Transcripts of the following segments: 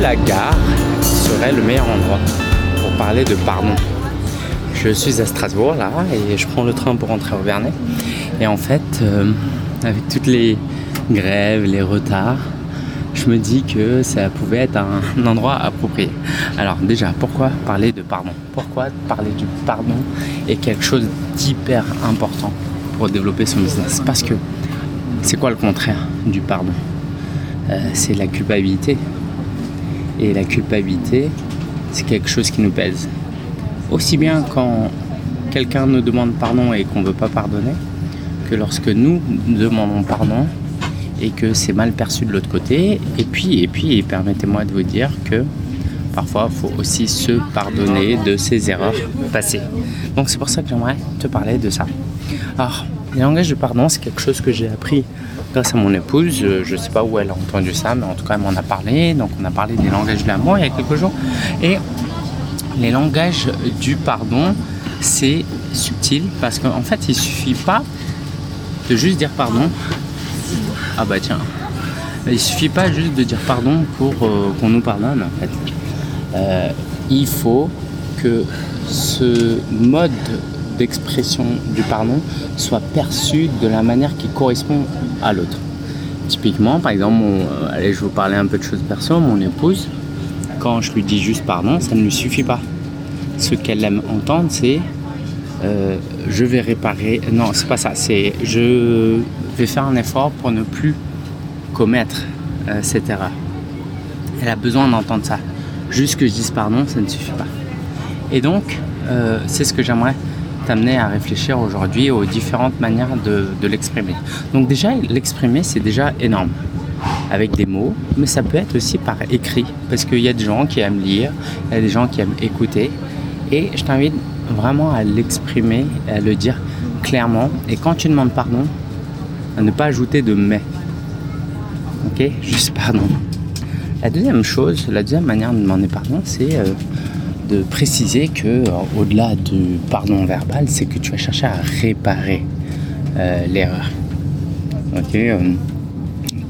la gare serait le meilleur endroit pour parler de pardon Je suis à Strasbourg là et je prends le train pour rentrer au Vernet. Et en fait, euh, avec toutes les grèves, les retards, je me dis que ça pouvait être un endroit approprié. Alors déjà, pourquoi parler de pardon? Pourquoi parler du pardon est quelque chose d'hyper important pour développer son business? Parce que c'est quoi le contraire du pardon? Euh, C'est la culpabilité. Et la culpabilité, c'est quelque chose qui nous pèse. Aussi bien quand quelqu'un nous demande pardon et qu'on ne veut pas pardonner, que lorsque nous demandons pardon et que c'est mal perçu de l'autre côté. Et puis, et puis, permettez-moi de vous dire que parfois, il faut aussi se pardonner de ses erreurs passées. Donc, c'est pour ça que j'aimerais te parler de ça. Alors, les langages de pardon, c'est quelque chose que j'ai appris grâce à mon épouse. Je ne sais pas où elle a entendu ça, mais en tout cas, elle m'en a parlé. Donc, on a parlé des langages de l'amour il y a quelques jours. Et les langages du pardon, c'est subtil parce qu'en fait, il suffit pas de juste dire pardon. Ah bah tiens, il suffit pas juste de dire pardon pour euh, qu'on nous pardonne en fait. Euh, il faut que ce mode d'expression du pardon soit perçu de la manière qui correspond à l'autre. Typiquement, par exemple, euh, allez, je vous parler un peu de choses perso, mon épouse, quand je lui dis juste pardon, ça ne lui suffit pas. Ce qu'elle aime entendre, c'est euh, je vais réparer. Non, c'est pas ça. C'est je vais faire un effort pour ne plus commettre euh, cette erreur. Elle a besoin d'entendre ça. Juste que je dise pardon, ça ne suffit pas. Et donc, c'est ce que j'aimerais t'amener à réfléchir aujourd'hui aux différentes manières de, l'exprimer. Donc déjà, l'exprimer, c'est déjà énorme avec des mots, mais ça peut être aussi par écrit, parce qu'il y a des gens qui aiment lire, il y a des gens qui aiment écouter, et je t'invite vraiment à l'exprimer, à le dire clairement. Et quand tu demandes pardon, à ne pas ajouter de mais. Ok? Juste pardon. La deuxième chose, la deuxième manière de demander pardon, c'est euh, de préciser que euh, au-delà du pardon verbal, c'est que tu vas chercher à réparer euh, l'erreur. Ok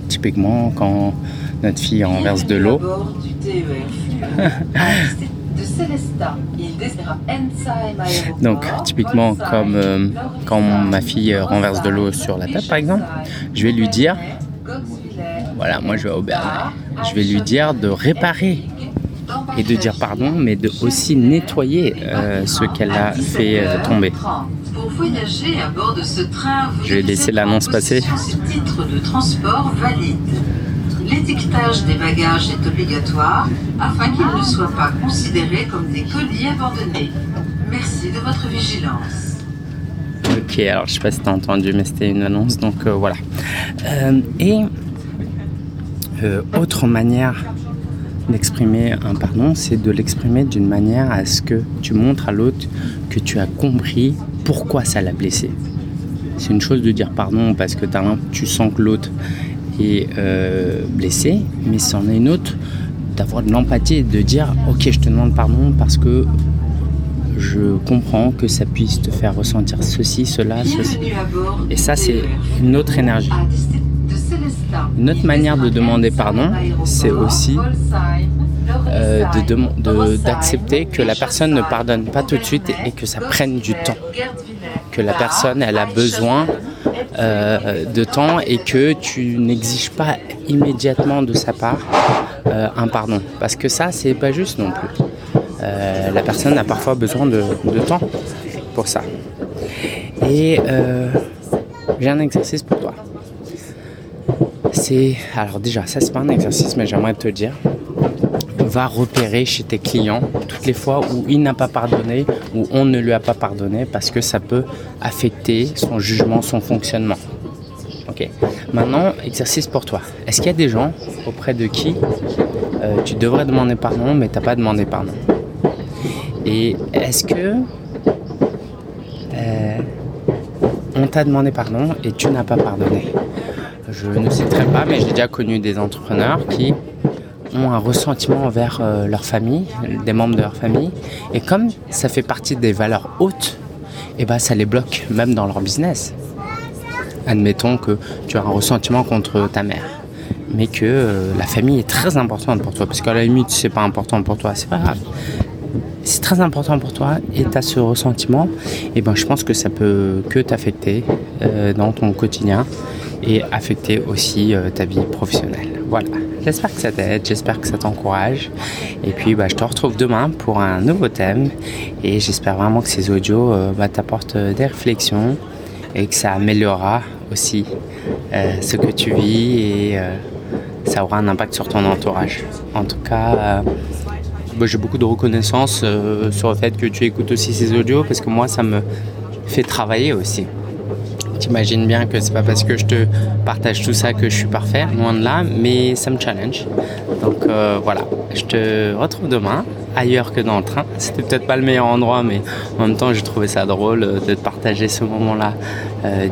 Typiquement, quand notre fille renverse de l'eau. Donc typiquement comme euh, quand ma fille renverse de l'eau sur la table par exemple, je vais lui dire, voilà moi je vais au Bernard, je vais lui dire de réparer et de dire pardon, mais de aussi nettoyer euh, ce qu'elle a fait euh, tomber. Je vais laisser l'annonce passer. titre de transport valide l'étiquetage des bagages est obligatoire afin qu'ils ne soient pas considérés comme des colis abandonnés. Merci de votre vigilance. Ok, alors je sais pas si tu as entendu, mais c'était une annonce, donc euh, voilà. Euh, et euh, autre manière d'exprimer un pardon, c'est de l'exprimer d'une manière à ce que tu montres à l'autre que tu as compris pourquoi ça l'a blessé. C'est une chose de dire pardon parce que tu sens que l'autre euh, blessé, mais c'en est une autre d'avoir de l'empathie et de dire ok je te demande pardon parce que je comprends que ça puisse te faire ressentir ceci, cela, ceci. Et ça c'est une autre énergie. Une autre manière de demander pardon, c'est aussi euh, d'accepter que la personne ne pardonne pas tout de suite et que ça prenne du temps. Que la personne, elle a besoin euh, de temps et que tu n'exiges pas immédiatement de sa part euh, un pardon. Parce que ça, c'est pas juste non plus. La personne a parfois besoin de, temps pour ça. Et j'ai un exercice pour toi. C'est. Alors, déjà, ça, c'est pas un exercice, mais j'aimerais te le dire va repérer chez tes clients toutes les fois où il n'a pas pardonné ou on ne lui a pas pardonné parce que ça peut affecter son jugement, son fonctionnement. Ok. Maintenant, exercice pour toi. Est-ce qu'il y a des gens auprès de qui euh, tu devrais demander pardon mais tu n'as pas demandé pardon? Et est-ce que euh, on t'a demandé pardon et tu n'as pas pardonné? Je ne très pas, mais j'ai déjà connu des entrepreneurs qui ont un ressentiment envers euh, leur famille, des membres de leur famille. Et comme ça fait partie des valeurs hautes, eh ben, ça les bloque même dans leur business. Admettons que tu as un ressentiment contre ta mère mais que euh, la famille est très importante pour toi. Parce qu'à la limite, c'est pas important pour toi, c'est pas grave. C'est très important pour toi et tu as ce ressentiment, et ben je pense que ça peut que t'affecter euh, dans ton quotidien et affecter aussi euh, ta vie professionnelle. Voilà, j'espère que ça t'aide, j'espère que ça t'encourage. Et puis bah, je te retrouve demain pour un nouveau thème et j'espère vraiment que ces audios euh, bah, t'apportent des réflexions et que ça améliorera aussi ce que tu vis et ça aura un impact sur ton entourage. En tout cas, bah, j'ai beaucoup de reconnaissance euh, sur le fait que tu écoutes aussi ces audios parce que moi, ça me fait travailler aussi. T'imagines bien que c'est pas parce que je te partage tout ça que je suis parfait, loin de là, mais ça me challenge. Donc euh, voilà, je te retrouve demain, ailleurs que dans le train. C'était peut-être pas le meilleur endroit, mais en même temps j'ai trouvé ça drôle euh, de te partager ce moment-là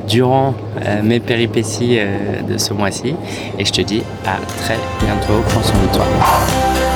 durant mes péripéties de ce mois-ci. Et je te dis à très bientôt, prends soin de toi.